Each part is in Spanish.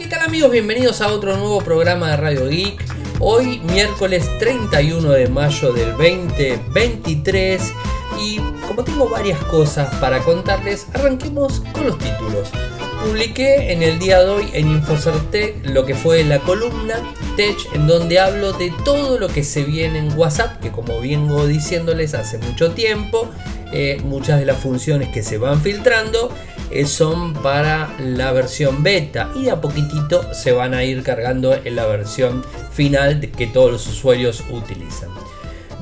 ¿Qué tal amigos? Bienvenidos a otro nuevo programa de Radio Geek. Hoy miércoles 31 de mayo del 2023 y como tengo varias cosas para contarles, arranquemos con los títulos. Publiqué en el día de hoy en Infocertec lo que fue la columna Tech en donde hablo de todo lo que se viene en WhatsApp, que como vengo diciéndoles hace mucho tiempo, eh, muchas de las funciones que se van filtrando son para la versión beta y a poquitito se van a ir cargando en la versión final que todos los usuarios utilizan.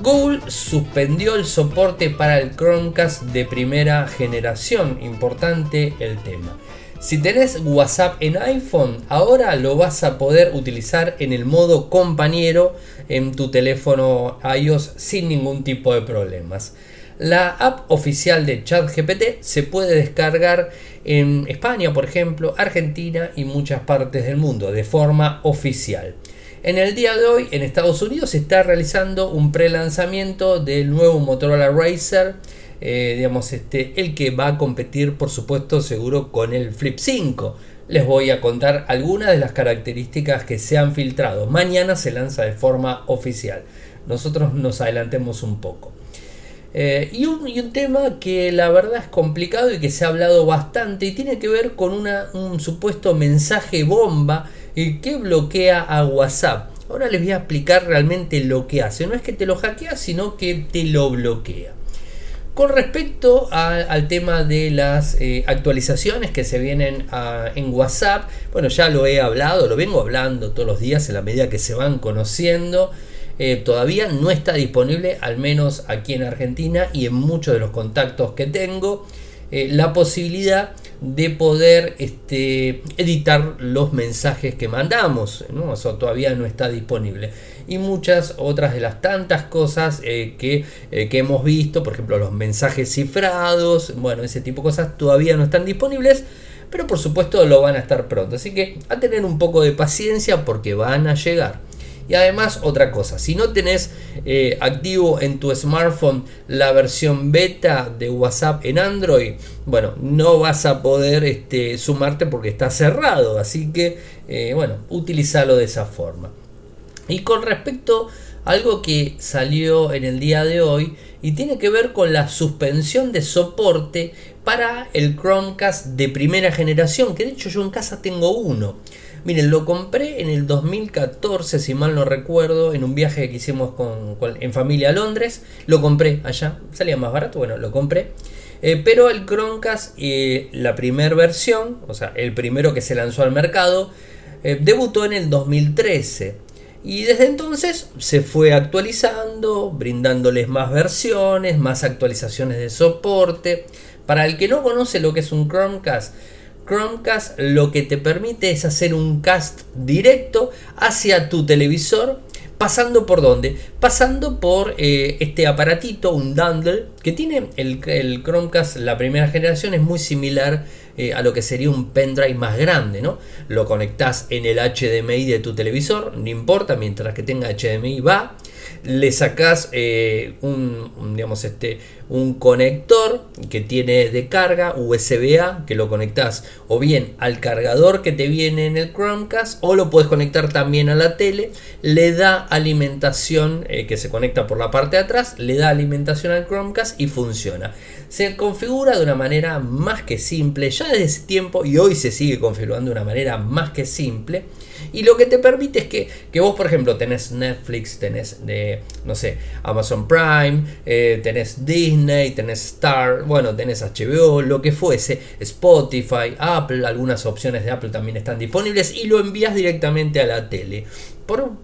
Google suspendió el soporte para el Chromecast de primera generación, importante el tema. Si tenés WhatsApp en iPhone, ahora lo vas a poder utilizar en el modo compañero en tu teléfono iOS sin ningún tipo de problemas. La app oficial de ChatGPT se puede descargar en España, por ejemplo, Argentina y muchas partes del mundo de forma oficial. En el día de hoy en Estados Unidos se está realizando un pre-lanzamiento del nuevo Motorola Racer, eh, digamos este, el que va a competir por supuesto seguro con el Flip 5. Les voy a contar algunas de las características que se han filtrado. Mañana se lanza de forma oficial. Nosotros nos adelantemos un poco. Eh, y, un, tema que la verdad es complicado y que se ha hablado bastante y tiene que ver con un supuesto mensaje bomba eh, que bloquea a WhatsApp. Ahora les voy a explicar realmente lo que hace. No es que te lo hackea, sino que te lo bloquea. Con respecto al tema de las eh, actualizaciones que se vienen en WhatsApp, bueno, ya lo he hablado, lo vengo hablando todos los días en la medida que se van conociendo. Eh, todavía no está disponible, al menos aquí en Argentina y en muchos de los contactos que tengo, eh, la posibilidad de poder este, editar los mensajes que mandamos. ¿no? Eso todavía no está disponible. Y muchas otras de las tantas cosas eh, que, que, hemos visto, por ejemplo los mensajes cifrados, bueno, ese tipo de cosas todavía no están disponibles. Pero por supuesto lo van a estar pronto. Así que a tener un poco de paciencia porque van a llegar. Y además otra cosa, si no tenés eh, activo en tu smartphone la versión beta de WhatsApp en Android, bueno, no vas a poder este, sumarte porque está cerrado. Así que, eh, bueno, utilizalo de esa forma. Y con respecto a algo que salió en el día de hoy y tiene que ver con la suspensión de soporte para el Chromecast de primera generación, que de hecho yo en casa tengo uno. Miren, lo compré en el 2014, si mal no recuerdo, en un viaje que hicimos con, en familia a Londres. Lo compré allá, salía más barato, bueno, lo compré. Eh, pero el Chromecast, eh, la primera versión, o sea, el primero que se lanzó al mercado, eh, debutó en el 2013. Y desde entonces se fue actualizando, brindándoles más versiones, más actualizaciones de soporte. Para el que no conoce lo que es un Chromecast, Chromecast lo que te permite es hacer un cast directo hacia tu televisor. ¿Pasando por dónde? Pasando por eh, este aparatito, un dongle, que tiene el, el, Chromecast, la primera generación, es muy similar eh, a lo que sería un pendrive más grande, ¿no? Lo conectas en el HDMI de tu televisor, no importa, mientras que tenga HDMI va le sacas eh, un, digamos, este, un conector que tiene de carga USB-A que lo conectas o bien al cargador que te viene en el Chromecast o lo puedes conectar también a la tele. Le da alimentación eh, que se conecta por la parte de atrás, le da alimentación al Chromecast y funciona. Se configura de una manera más que simple ya desde ese tiempo y hoy se sigue configurando de una manera más que simple. Y lo que te permite es que, que vos, por ejemplo, tenés Netflix, tenés, de, no sé, Amazon Prime, eh, tenés Disney, tenés Star, bueno, tenés HBO, lo que fuese, Spotify, Apple, algunas opciones de Apple también están disponibles y lo envías directamente a la tele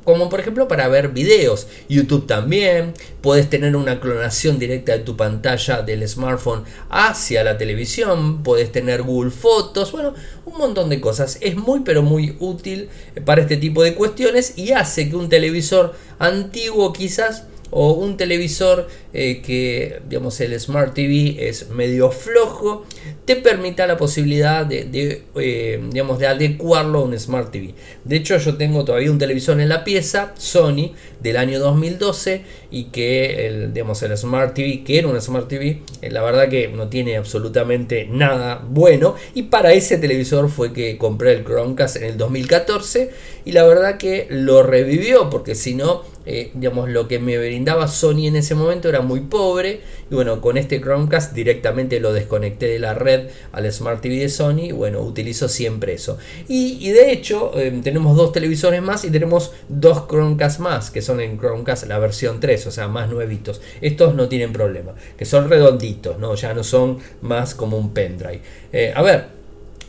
como por ejemplo para ver videos. YouTube también. Puedes tener una clonación directa de tu pantalla del smartphone hacia la televisión. Puedes tener Google Fotos. Bueno, un montón de cosas. Es muy pero muy útil para este tipo de cuestiones y hace que un televisor antiguo quizás o un televisor eh, que digamos el Smart TV es medio flojo te permita la posibilidad de, eh, digamos, de adecuarlo a un Smart TV de hecho yo tengo todavía un televisor en la pieza Sony del año 2012 y que el, digamos, el Smart TV que era un Smart TV eh, la verdad que no tiene absolutamente nada bueno y para ese televisor fue que compré el Chromecast en el 2014 y la verdad que lo revivió porque si no eh, digamos, lo que me brindaba Sony en ese momento era muy pobre. Y bueno, con este Chromecast directamente lo desconecté de la red al Smart TV de Sony. Bueno, utilizo siempre eso. Y, de hecho, eh, tenemos dos televisores más y tenemos dos Chromecast más, que son en Chromecast la versión 3, o sea, más nuevitos. Estos no tienen problema, que son redonditos, ¿no? ya no son más como un pendrive. Eh, a ver,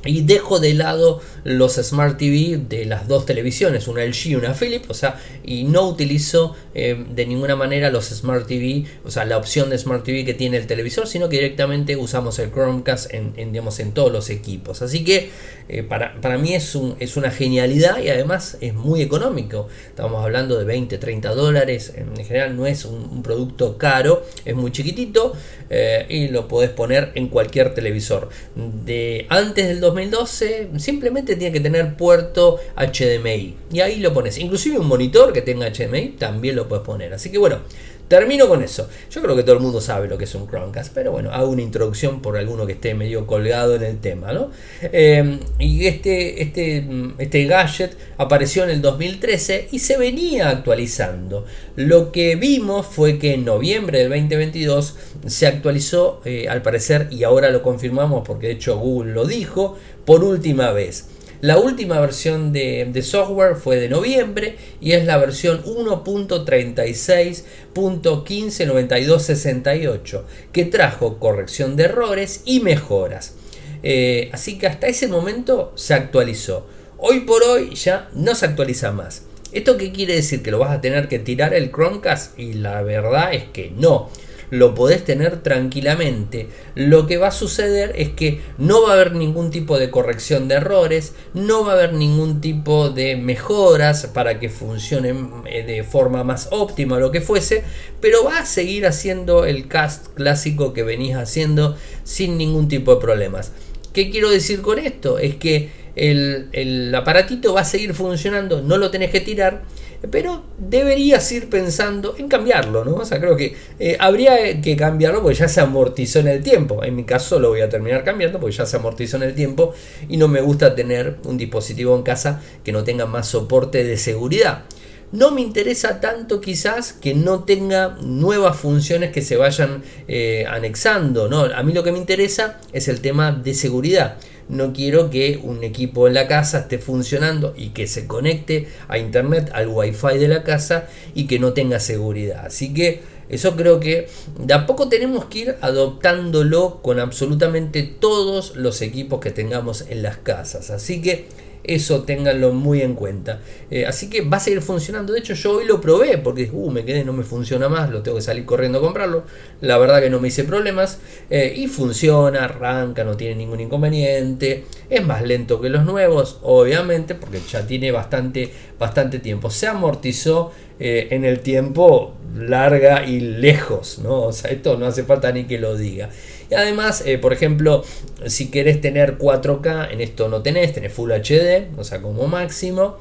y dejo de lado los Smart TV de las dos televisiones, una LG y una Philips, o sea, y no utilizo eh, de ninguna manera los Smart TV, o sea, la opción de Smart TV que tiene el televisor, sino que directamente usamos el Chromecast en, digamos, en todos los equipos. Así que eh, para, mí es, un, es una genialidad y además es muy económico. Estamos hablando de 20, 30 dólares, en general no es un, producto caro, es muy chiquitito eh, y lo podés poner en cualquier televisor. De antes del 2012 simplemente tiene que tener puerto HDMI y ahí lo pones. Inclusive un monitor que tenga HDMI también lo puedes poner. Así que bueno, termino con eso. Yo creo que todo el mundo sabe lo que es un Chromecast, pero bueno, hago una introducción por alguno que esté medio colgado en el tema, ¿no? Eh, y este, este, este gadget apareció en el 2013 y se venía actualizando. Lo que vimos fue que en noviembre del 2022 se actualizó, eh, al parecer, y ahora lo confirmamos porque de hecho Google lo dijo, por última vez. La última versión de, software fue de noviembre y es la versión 1.36.159268 que trajo corrección de errores y mejoras. Eh, así que hasta ese momento se actualizó. Hoy por hoy ya no se actualiza más. ¿Esto qué quiere decir? ¿Que lo vas a tener que tirar el Chromecast? Y la verdad es que no lo podés tener tranquilamente. Lo que va a suceder es que no va a haber ningún tipo de corrección de errores, no va a haber ningún tipo de mejoras para que funcione eh, de forma más óptima o lo que fuese, pero va a seguir haciendo el cast clásico que venís haciendo sin ningún tipo de problemas. ¿Qué quiero decir con esto? Es que el, el aparatito va a seguir funcionando, no lo tenés que tirar pero deberías ir pensando en cambiarlo, ¿no? O sea, creo que eh, habría que cambiarlo porque ya se amortizó en el tiempo. En mi caso lo voy a terminar cambiando porque ya se amortizó en el tiempo y no me gusta tener un dispositivo en casa que no tenga más soporte de seguridad. No me interesa tanto quizás que no tenga nuevas funciones que se vayan eh, anexando, ¿no? A mí lo que me interesa es el tema de seguridad no quiero que un equipo en la casa esté funcionando y que se conecte a internet, al wifi de la casa y que no tenga seguridad. Así que eso creo que de a poco tenemos que ir adoptándolo con absolutamente todos los equipos que tengamos en las casas. Así que eso ténganlo muy en cuenta. Eh, así que va a seguir funcionando. De hecho, yo hoy lo probé porque uh, me quedé, no me funciona más, lo tengo que salir corriendo a comprarlo. La verdad que no me hice problemas. Eh, y funciona, arranca, no tiene ningún inconveniente. Es más lento que los nuevos, obviamente, porque ya tiene bastante, bastante tiempo. Se amortizó eh, en el tiempo larga y lejos, ¿no? O sea, esto no hace falta ni que lo diga. Además, eh, por ejemplo, si querés tener 4K, en esto no tenés, tenés Full HD, o sea, como máximo.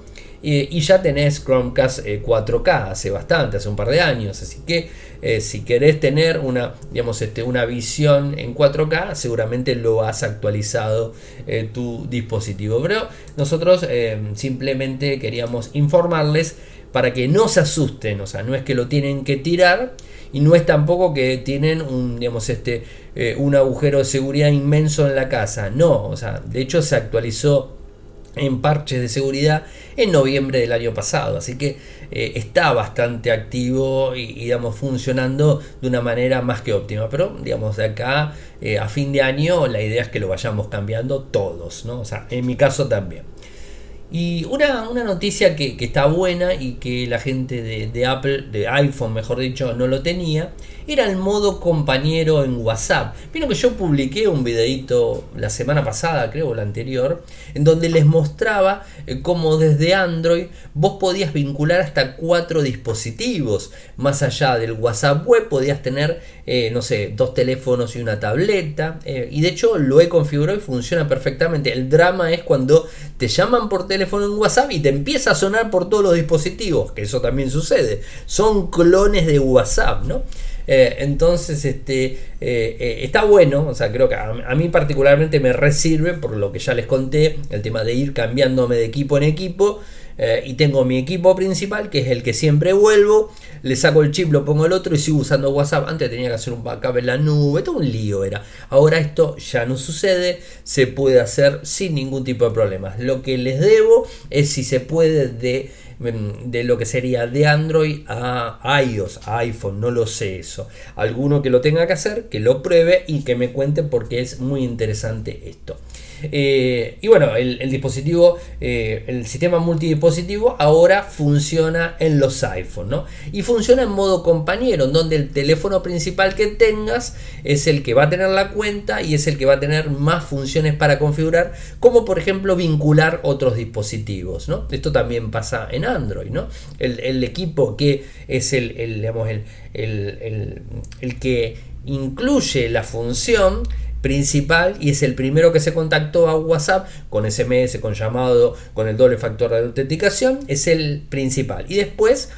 Y, ya tenés Chromecast 4K eh, hace bastante, hace un par de años. Así que eh, si querés tener una, digamos, este, una visión en 4K, seguramente lo has actualizado tu dispositivo. Pero nosotros simplemente queríamos informarles para que no se asusten. O sea, no es que lo tienen que tirar y no es tampoco que tienen un, digamos, este, eh, un agujero de seguridad inmenso en la casa. No, o sea, de hecho se actualizó en parches de seguridad en noviembre del año pasado. Así que eh, está bastante activo y, digamos, funcionando de una manera más que óptima. Pero, digamos, de acá eh, a fin de año la idea es que lo vayamos cambiando todos, ¿no? O sea, en mi caso también. Y una, una noticia que, está buena y que la gente de, de, Apple, de iPhone mejor dicho, no lo tenía, era el modo compañero en WhatsApp. Vino que yo publiqué un videito la semana pasada, creo, la anterior, en donde les mostraba eh, cómo desde Android vos podías vincular hasta cuatro dispositivos. Más allá del WhatsApp web podías tener, eh, no sé, dos teléfonos y una tableta. Eh, y de hecho lo he configurado y funciona perfectamente. El drama es cuando te llaman por teléfono en WhatsApp y te empieza a sonar por todos los dispositivos, que eso también sucede. Son clones de WhatsApp, ¿no? Eh, entonces, este, eh, eh, está bueno, o sea, creo que a, mí particularmente me resirve por lo que ya les conté, el tema de ir cambiándome de equipo en equipo. Y tengo mi equipo principal, que es el que siempre vuelvo, le saco el chip, lo pongo el otro y sigo usando WhatsApp. Antes tenía que hacer un backup en la nube, todo un lío era. Ahora esto ya no sucede, se puede hacer sin ningún tipo de problemas. Lo que les debo es si se puede de de lo que sería de Android a iOS, a iPhone, no lo sé eso. Alguno que lo tenga que hacer, que lo pruebe y que me cuente porque es muy interesante esto. Eh, y bueno, el, dispositivo, eh, el sistema multidispositivo ahora funciona en los iPhones, ¿no? Y funciona en modo compañero, en donde el teléfono principal que tengas es el que va a tener la cuenta y es el que va a tener más funciones para configurar, como por ejemplo vincular otros dispositivos, ¿no? Esto también pasa en Android, ¿no? El, equipo que es el, digamos, el, el que incluye la función principal y es el primero que se contactó a WhatsApp con SMS, con llamado, con el doble factor de autenticación, es el principal. Y después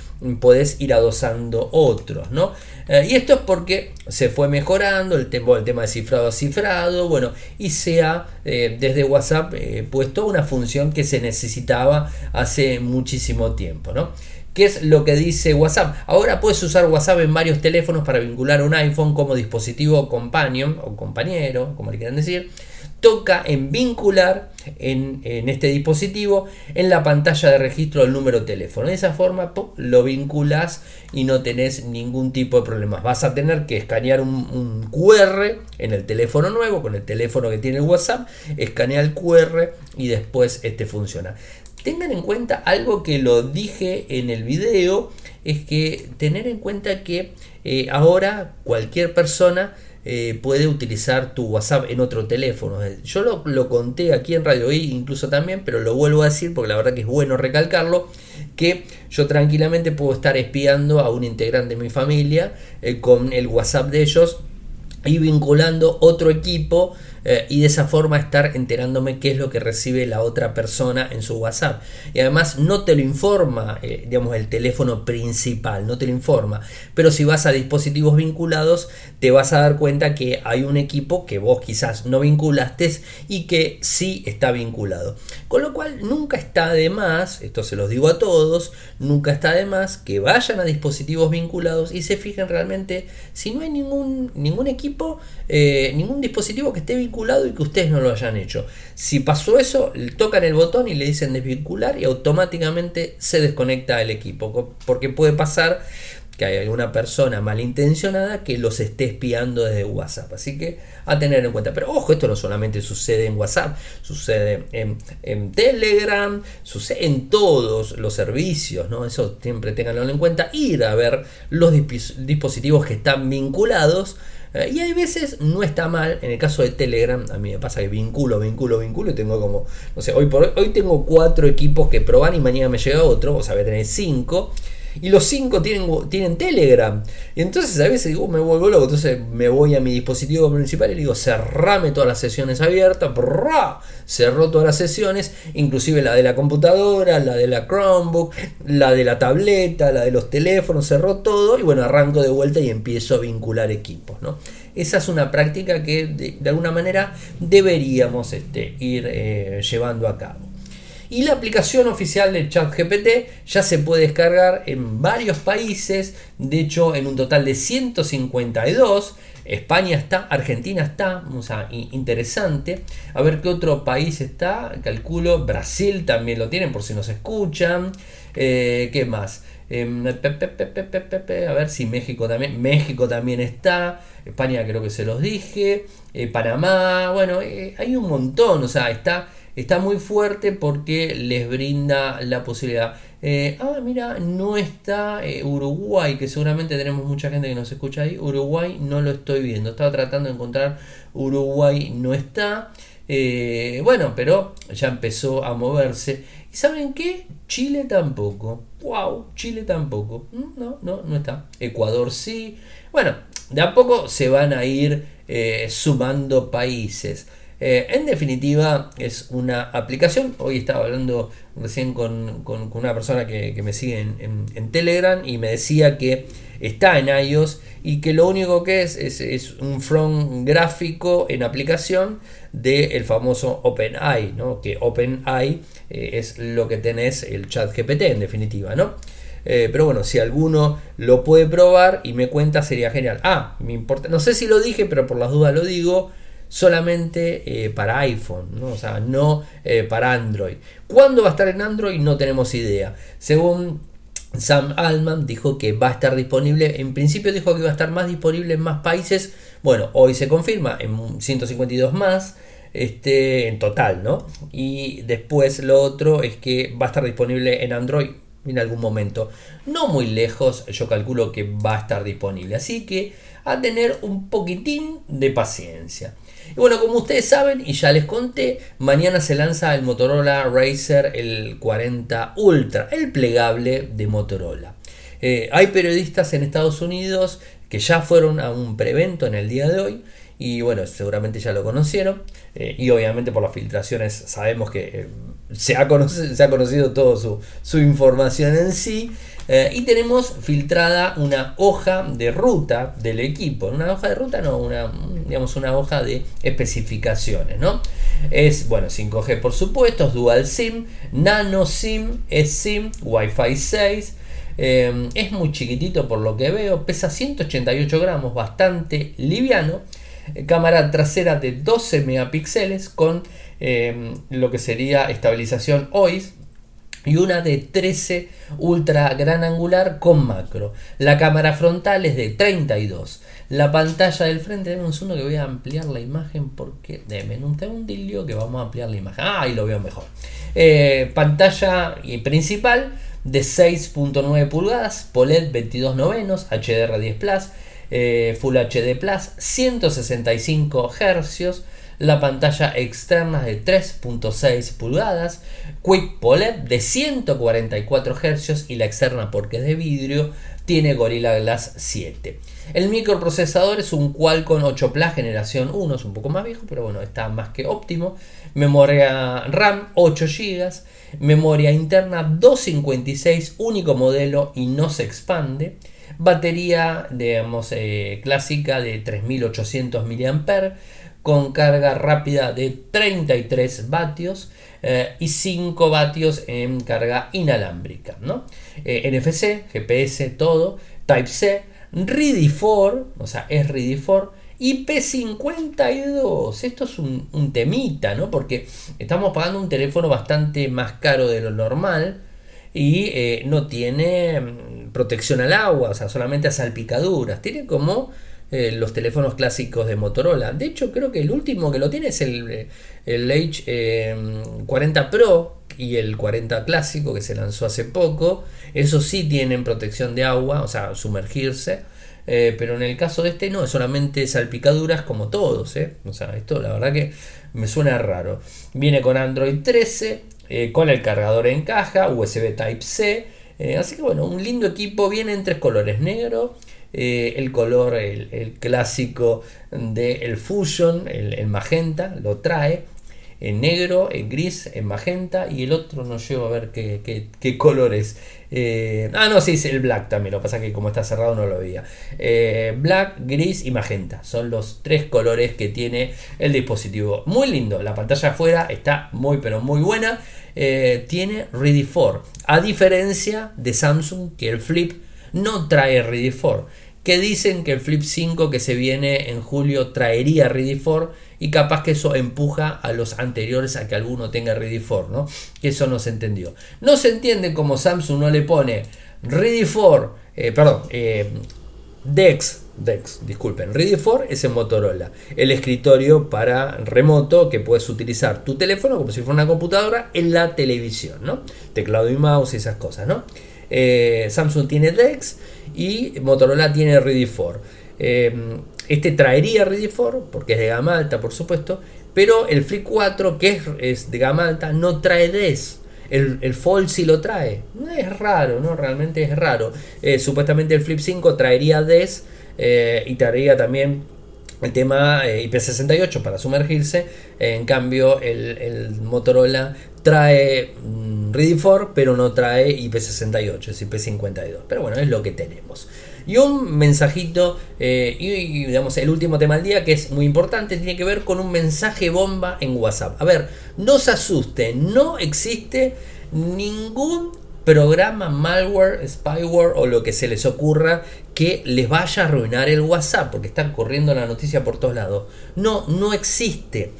podés ir adosando otros, ¿no? Eh, y esto es porque se fue mejorando el, tema, de cifrado a cifrado, bueno, y se ha eh, desde WhatsApp eh, puesto una función que se necesitaba hace muchísimo tiempo, ¿no? ¿Qué es lo que dice WhatsApp? Ahora puedes usar WhatsApp en varios teléfonos para vincular un iPhone como dispositivo companion o compañero, como le quieran decir. Toca en vincular en, este dispositivo en la pantalla de registro del número de teléfono. De esa forma lo vinculas y no tenés ningún tipo de problemas. Vas a tener que escanear un, QR en el teléfono nuevo, con el teléfono que tiene el WhatsApp, escanea el QR y después este funciona. Tengan en cuenta algo que lo dije en el video, es que tener en cuenta que eh, ahora cualquier persona eh, puede utilizar tu WhatsApp en otro teléfono. Yo lo, conté aquí en Radio I incluso también, pero lo vuelvo a decir porque la verdad que es bueno recalcarlo, que yo tranquilamente puedo estar espiando a un integrante de mi familia eh, con el WhatsApp de ellos y vinculando otro equipo eh, y de esa forma estar enterándome qué es lo que recibe la otra persona en su WhatsApp. Y además no te lo informa, eh, digamos, el teléfono principal, no te lo informa. Pero si vas a dispositivos vinculados, te vas a dar cuenta que hay un equipo que vos quizás no vinculaste y que sí está vinculado. Con lo cual nunca está de más, esto se los digo a todos, nunca está de más que vayan a dispositivos vinculados y se fijen realmente si no hay ningún, ningún equipo, eh, ningún dispositivo que esté vinculado y que ustedes no lo hayan hecho. Si pasó eso, tocan el botón y le dicen desvincular y automáticamente se desconecta el equipo. Porque puede pasar que hay alguna persona malintencionada que los esté espiando desde WhatsApp. Así que a tener en cuenta. Pero ojo, esto no solamente sucede en WhatsApp, sucede en, Telegram, sucede en todos los servicios, ¿no? Eso siempre tenganlo en cuenta. Ir a ver los dispositivos que están vinculados y hay veces no está mal, en el caso de Telegram, a mí me pasa que vinculo, vinculo, vinculo y tengo como, no sé, hoy hoy, tengo cuatro equipos que proban y mañana me llega otro, o sea, voy a tener cinco y los cinco tienen, tienen Telegram. Y entonces a veces digo, me vuelvo loco. Entonces me voy a mi dispositivo principal y digo, cerrame todas las sesiones abiertas. Cerró todas las sesiones, inclusive la de la computadora, la de la Chromebook, la de la tableta, la de los teléfonos, cerró todo. Y bueno, arranco de vuelta y empiezo a vincular equipos. Esa es una práctica que de, alguna manera deberíamos este, ir eh, llevando a cabo. Y la aplicación oficial de ChatGPT ya se puede descargar en varios países, de hecho en un total de 152. España está, Argentina está, o sea, interesante. A ver qué otro país está, calculo, Brasil también lo tienen por si nos escuchan. Eh, ¿Qué más? Em, a ver si México también. México también está. España creo que se los dije. Eh, Panamá. Bueno, eh, hay un montón. O sea, está está muy fuerte porque les brinda la posibilidad. Eh, ah, mira, no está eh, Uruguay, que seguramente tenemos mucha gente que nos escucha ahí. Uruguay no lo estoy viendo. Estaba tratando de encontrar Uruguay, no está. Eh, bueno, pero ya empezó a moverse. ¿Y saben qué? Chile tampoco. ¡Wow! Chile tampoco. Mm, no, no, no está. Ecuador sí. Bueno, de a poco se van a ir sumando países. Eh, en definitiva, es una aplicación. Hoy estaba hablando recién con, una persona que, me sigue en, Telegram y me decía que está en iOS y que lo único que es es, un front gráfico en aplicación del famoso OpenAI, ¿no? que OpenAI eh, es lo que tenés el chat GPT en definitiva. ¿no? Eh, pero bueno, si alguno lo puede probar y me cuenta sería genial. Ah, me importa, no sé si lo dije, pero por las dudas lo digo solamente eh, para iPhone, ¿no? o sea, no eh, para Android. ¿Cuándo va a estar en Android? No tenemos idea. Según Sam Altman dijo que va a estar disponible, en principio dijo que iba a estar más disponible en más países, bueno, hoy se confirma en 152 más. Este, en total, ¿no? Y después lo otro es que va a estar disponible en Android en algún momento. No muy lejos, yo calculo que va a estar disponible. Así que a tener un poquitín de paciencia. Y bueno, como ustedes saben y ya les conté, mañana se lanza el Motorola Racer el 40 Ultra, el plegable de Motorola. Eh, hay periodistas en Estados Unidos que ya fueron a un prevento en el día de hoy y bueno, seguramente ya lo conocieron eh, y obviamente por las filtraciones sabemos que eh, se, ha se, ha conocido toda su, su información en sí. Eh, y tenemos filtrada una hoja de ruta del equipo. Una hoja de ruta, no, una, digamos, una hoja de especificaciones, ¿no? Es, bueno, 5G por supuesto, es Dual SIM, Nano SIM, es SIM, Wi-Fi 6. Eh, es muy chiquitito por lo que veo, pesa 188 gramos, bastante liviano. Cámara trasera de 12 megapíxeles con lo que sería estabilización OIS y una de 13 ultra gran angular con macro. La cámara frontal es de 32. La pantalla del frente, denme un segundo que voy a ampliar la imagen porque denme un segundillo que vamos a ampliar la imagen. Ah, ahí lo veo mejor. Eh, pantalla principal de 6.9 pulgadas, POLED 22 novenos, HDR10 Plus, eh, Full HD Plus, 165 Hz la pantalla externa de 3.6 pulgadas, Quick POLED de 144 Hz y la externa porque es de vidrio tiene Gorilla Glass 7. El microprocesador es un Qualcomm 8 Plus generación 1, es un poco más viejo, pero bueno, está más que óptimo. Memoria RAM 8 GB, memoria interna 256, único modelo y no se expande. Batería, digamos, eh, clásica de 3800 mAh con carga rápida de 33 vatios eh, y 5 vatios en carga inalámbrica. ¿no? Eh, NFC, GPS, todo, Type-C, RIDI 4, o sea, es RIDI 4, IP52. Esto es un, temita, ¿no? Porque estamos pagando un teléfono bastante más caro de lo normal y eh, no tiene mm, protección al agua, o sea, solamente a salpicaduras. Tiene como eh, los teléfonos clásicos de Motorola. De hecho, creo que el último que lo tiene es el, el H40 eh, Pro y el 40 clásico que se lanzó hace poco. Esos sí tienen protección de agua, o sea, sumergirse. Eh, pero en el caso de este no, es solamente salpicaduras como todos. O sea, esto la verdad que me suena raro. Viene con Android 13, con el cargador en caja, USB Type-C. así que bueno, un lindo equipo. Viene en tres colores: negro, eh, el color, el, clásico del el Fusion, el, magenta, lo trae en negro, en gris, en magenta y el otro no llego a ver qué, qué, color es. Eh, ah, no, sí, es el black también, lo que pasa que como está cerrado no lo veía. Eh, black, gris y magenta, son los tres colores que tiene el dispositivo. Muy lindo, la pantalla afuera está muy pero muy buena. tiene Ready for, a diferencia de Samsung que el Flip no trae Ready for que dicen que el Flip 5 que se viene en julio traería Ready for y capaz que eso empuja a los anteriores a que alguno tenga Ready for, ¿no? Que eso no se entendió. No se entiende como Samsung no le pone Ready for, eh, perdón, eh, Dex, Dex, disculpen, Ready for es en Motorola, el escritorio para remoto que puedes utilizar tu teléfono como si fuera una computadora en la televisión, ¿no? Teclado y mouse y esas cosas, ¿no? Eh, Samsung tiene Dex y Motorola tiene Ready for. Eh, este traería Ready for porque es de gama alta, por supuesto, pero el Flip 4, que es, de gama alta, no trae DES. El, el, Fold sí lo trae. No es raro, ¿no? Realmente es raro. Eh, supuestamente el Flip 5 traería DES eh, y traería también el tema eh, IP68 para sumergirse. en cambio, el, Motorola trae mm, Ready for, pero no trae IP68, es IP52. Pero bueno, es lo que tenemos. Y un mensajito, eh, y, digamos, el último tema del día que es muy importante, tiene que ver con un mensaje bomba en WhatsApp. A ver, no se asusten, no existe ningún programa, malware, spyware o lo que se les ocurra que les vaya a arruinar el WhatsApp, porque están corriendo la noticia por todos lados. No, no existe.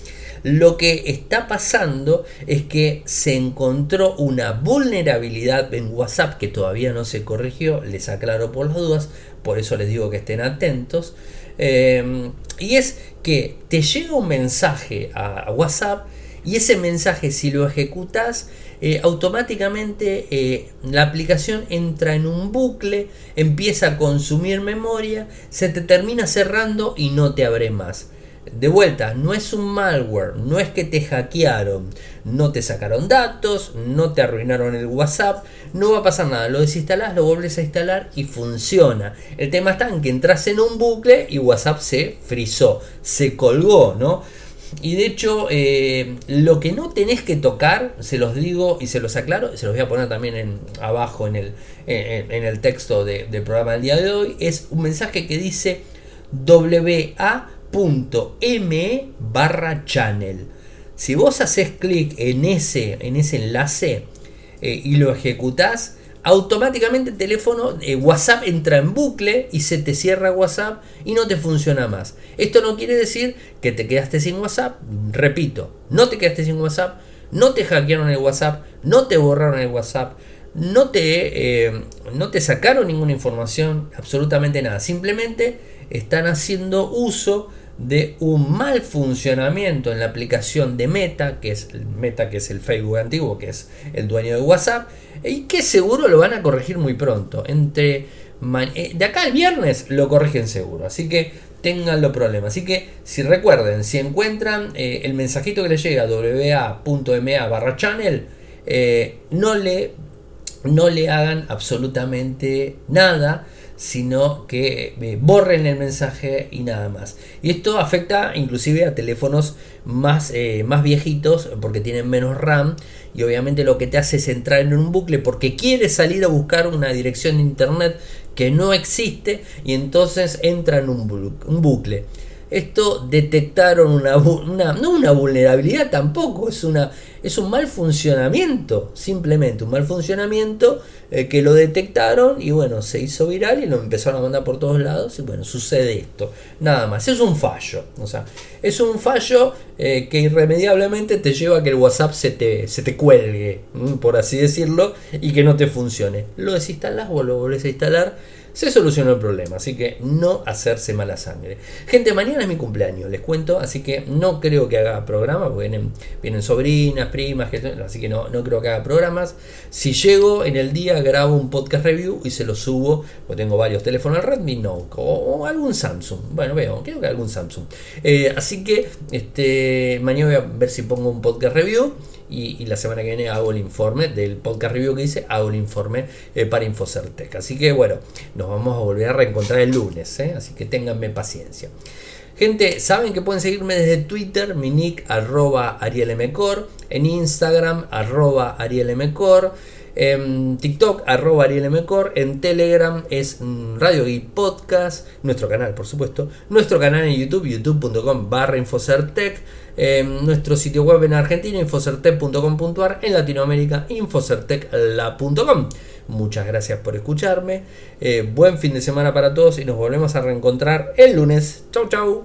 Lo que está pasando es que se encontró una vulnerabilidad en WhatsApp que todavía no se corrigió, les aclaro por las dudas, por eso les digo que estén atentos. Em, y es que te llega un mensaje a, WhatsApp y ese mensaje si lo ejecutas eh, automáticamente eh, la aplicación entra en un bucle, empieza a consumir memoria, se te termina cerrando y no te abre más. De vuelta, no es un malware, no es que te hackearon, no te sacaron datos, no te arruinaron el WhatsApp, no va a pasar nada, lo desinstalás, lo vuelves a instalar y funciona. El tema está en que entras en un bucle y WhatsApp se frizó, se colgó, ¿no? Y de hecho, eh, lo que no tenés que tocar, se los digo y se los aclaro, se los voy a poner también en, abajo en el, en, el texto del programa del día de hoy, es un mensaje que dice WA .me barra channel. Si vos haces clic en ese, en ese enlace eh, y lo ejecutás, automáticamente el teléfono eh, WhatsApp entra en bucle y se te cierra WhatsApp y no te funciona más. Esto no quiere decir que te quedaste sin WhatsApp. Repito, no te quedaste sin WhatsApp, no te hackearon el WhatsApp, no te borraron el WhatsApp, no te, eh, no te sacaron ninguna información, absolutamente nada. Simplemente están haciendo uso de un mal funcionamiento en la aplicación de Meta, que es Meta, que es el Facebook antiguo, que es el dueño de WhatsApp, y que seguro lo van a corregir muy pronto. Entre eh, de acá al viernes lo corrigen seguro, así que tengan los problemas. Así que si recuerden, si encuentran eh, el mensajito que les llega a wa.ma barra channel, eh, no le no le hagan absolutamente nada sino que eh, borren el mensaje y nada más. Y esto afecta inclusive a teléfonos más, eh, más viejitos porque tienen menos RAM y obviamente lo que te hace es entrar en un bucle porque quieres salir a buscar una dirección de internet que no existe y entonces entra en un, bucle. Esto detectaron una, no una vulnerabilidad tampoco, es, una, es un mal funcionamiento, simplemente un mal funcionamiento eh, que lo detectaron y bueno, se hizo viral y lo empezaron a mandar por todos lados y bueno, sucede esto, nada más, es un fallo, o sea, es un fallo eh, que irremediablemente te lleva a que el WhatsApp se te, se te cuelgue, por así decirlo, y que no te funcione. Lo desinstalas o lo volvés a instalar se solucionó el problema. Así que no hacerse mala sangre. Gente, mañana es mi cumpleaños, les cuento. Así que no creo que haga programa. Porque vienen, vienen sobrinas, primas, así que no, no creo que haga programas. Si llego en el día, grabo un podcast review y se lo subo. Porque tengo varios teléfonos Redmi Note o, algún Samsung. Bueno, veo, creo que algún Samsung. Eh, así que este, mañana voy a ver si pongo un podcast review y, la semana que viene hago el informe del podcast review que hice, hago el informe eh, para Infocertec. Así que bueno, nos vamos a volver a reencontrar el lunes, ¿eh? así que ténganme paciencia. Gente, saben que pueden seguirme desde Twitter, mi nick arroba arielmcor, en Instagram arroba arielmcor, en TikTok arroba arielmcor, en Telegram es mm, Radio y Podcast, nuestro canal por supuesto, nuestro canal en YouTube, youtube.com barra Infocertec, nuestro sitio web en Argentina, infocertec.com.ar, en Latinoamérica, infocertecla.com. Muchas gracias por escucharme. Eh, buen fin de semana para todos y nos volvemos a reencontrar el lunes. Chau, chau.